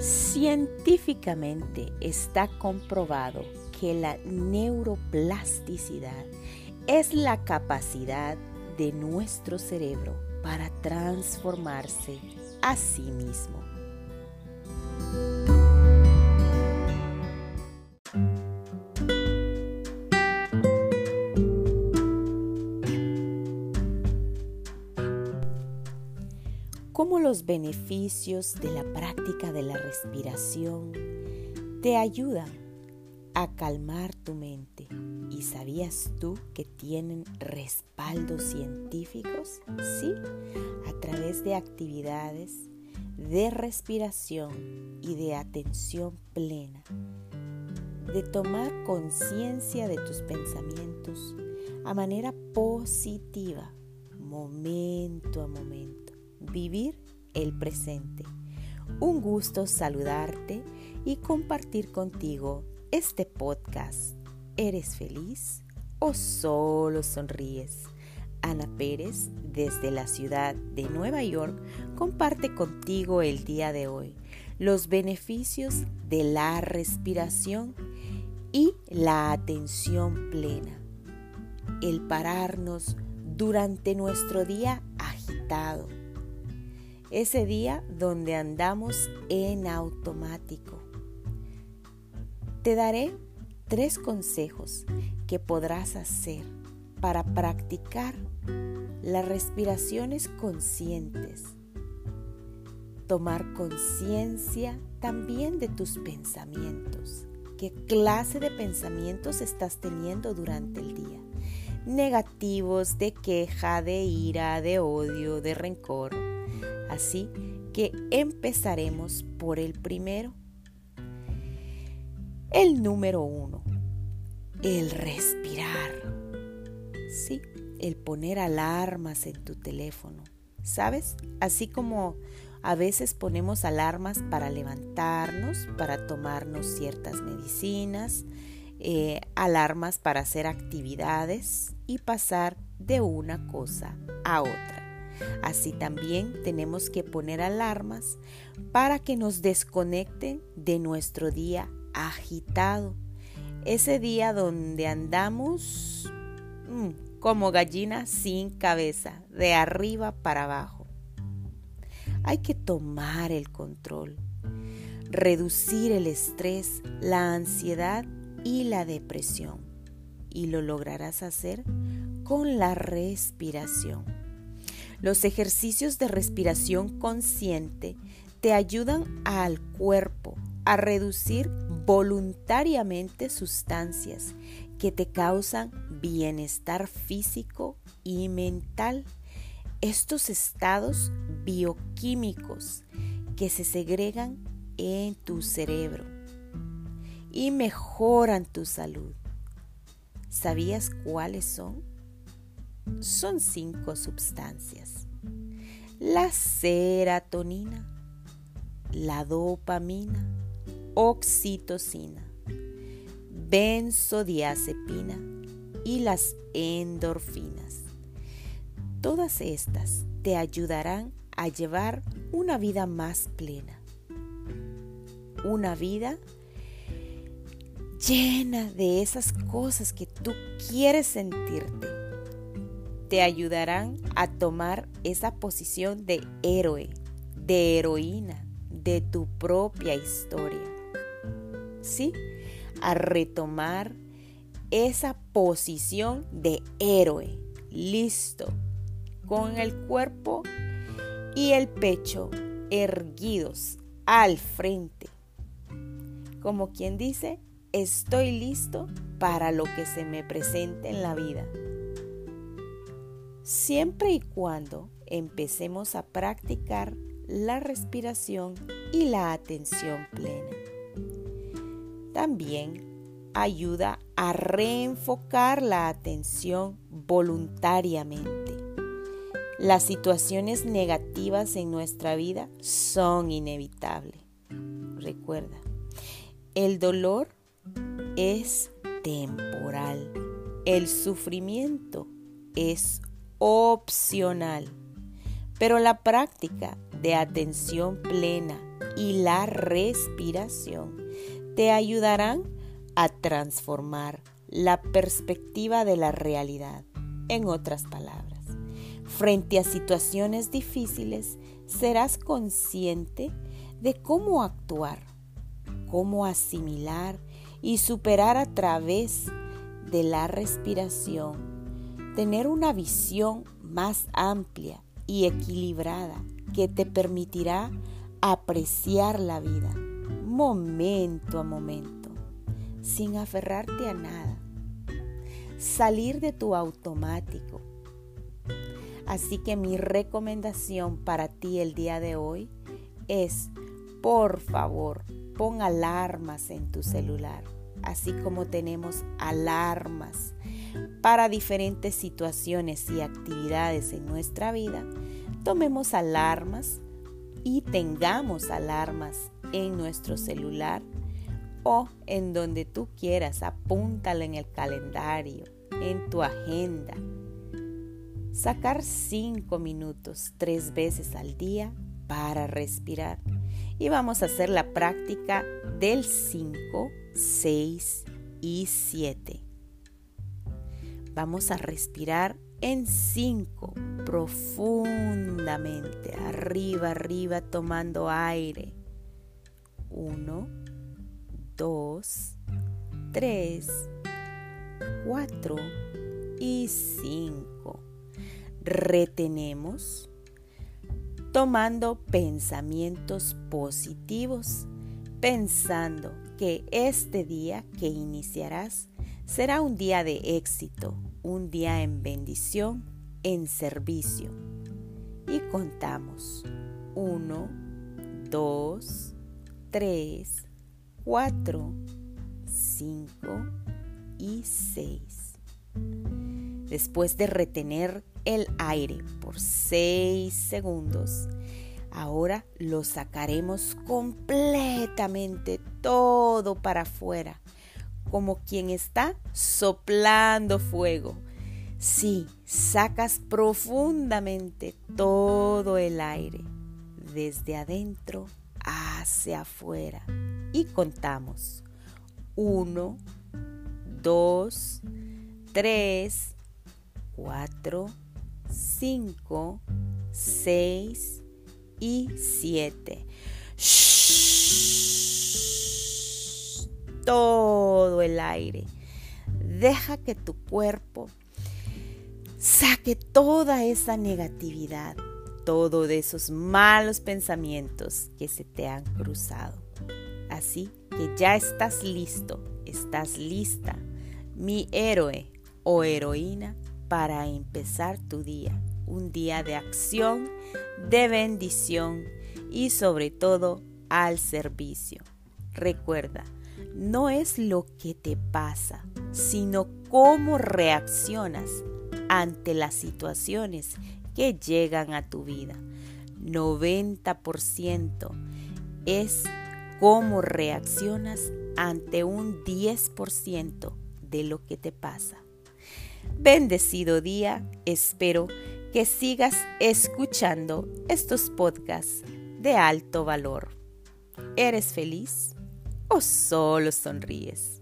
Científicamente está comprobado que la neuroplasticidad es la capacidad de nuestro cerebro para transformarse a sí mismo. Los beneficios de la práctica de la respiración te ayudan a calmar tu mente. ¿Y sabías tú que tienen respaldos científicos? Sí, a través de actividades de respiración y de atención plena, de tomar conciencia de tus pensamientos a manera positiva, momento a momento vivir el presente. Un gusto saludarte y compartir contigo este podcast. ¿Eres feliz o solo sonríes? Ana Pérez, desde la ciudad de Nueva York, comparte contigo el día de hoy los beneficios de la respiración y la atención plena. El pararnos durante nuestro día agitado ese día donde andamos en automático. Te daré tres consejos que podrás hacer para practicar las respiraciones conscientes. Tomar conciencia también de tus pensamientos. ¿Qué clase de pensamientos estás teniendo durante el día? Negativos, de queja, de ira, de odio, de rencor Así que empezaremos por el primero. El número uno, el respirar. Sí, el poner alarmas en tu teléfono. ¿Sabes? Así como a veces ponemos alarmas para levantarnos, para tomarnos ciertas medicinas, eh, alarmas para hacer actividades y pasar de una cosa a otra. Así también tenemos que poner alarmas para que nos desconecten de nuestro día agitado. Ese día donde andamos mm, como gallina sin cabeza, de arriba para abajo. Hay que tomar el control, reducir el estrés, la ansiedad y la depresión. Y lo lograrás hacer con la respiración. Los ejercicios de respiración consciente te ayudan al cuerpo a reducir voluntariamente sustancias que te causan bienestar físico y mental. Estos estados bioquímicos que se segregan en tu cerebro y mejoran tu salud. ¿Sabías cuáles son? Son cinco sustancias. La serotonina, la dopamina, oxitocina, benzodiazepina y las endorfinas. Todas estas te ayudarán a llevar una vida más plena. Una vida llena de esas cosas que tú quieres sentirte te ayudarán a tomar esa posición de héroe, de heroína, de tu propia historia. ¿Sí? A retomar esa posición de héroe, listo, con el cuerpo y el pecho erguidos al frente. Como quien dice, estoy listo para lo que se me presente en la vida siempre y cuando empecemos a practicar la respiración y la atención plena. También ayuda a reenfocar la atención voluntariamente. Las situaciones negativas en nuestra vida son inevitables. Recuerda, el dolor es temporal. El sufrimiento es opcional, Pero la práctica de atención plena y la respiración te ayudarán a transformar la perspectiva de la realidad. En otras palabras, frente a situaciones difíciles, serás consciente de cómo actuar, cómo asimilar y superar a través de la respiración, tener una visión más amplia y equilibrada que te permitirá apreciar la vida momento a momento, sin aferrarte a nada, salir de tu automático. Así que mi recomendación para ti el día de hoy es, por favor, pon alarmas en tu celular, así como tenemos alarmas para diferentes situaciones y actividades en nuestra vida, tomemos alarmas y tengamos alarmas en nuestro celular o en donde tú quieras, apúntalo en el calendario, en tu agenda. Sacar cinco minutos tres veces al día para respirar. Y vamos a hacer la práctica del 5, 6 y 7. Vamos a respirar en 5 profundamente, arriba, arriba, tomando aire. 1, 2, 3, 4 y 5. Retenemos tomando pensamientos positivos, pensando que este día que iniciarás será un día de éxito, un día en bendición, en servicio. Y contamos 1, 2, 3, 4, 5 y 6. Después de retener el aire por 6 segundos, ahora lo sacaremos completamente todo para afuera como quien está soplando fuego. Sí, sacas profundamente todo el aire, desde adentro hacia afuera. Y contamos. Uno, dos, tres, cuatro, cinco, seis y siete todo el aire. Deja que tu cuerpo saque toda esa negatividad, todo esos malos pensamientos que se te han cruzado. Así que ya estás listo, estás lista, mi héroe o heroína, para empezar tu día. Un día de acción, de bendición y sobre todo al servicio. Recuerda, no es lo que te pasa, sino cómo reaccionas ante las situaciones que llegan a tu vida. 90% es cómo reaccionas ante un 10% de lo que te pasa. Bendecido día, espero que sigas escuchando estos podcasts de alto valor. ¿Eres feliz? O solo sonríes?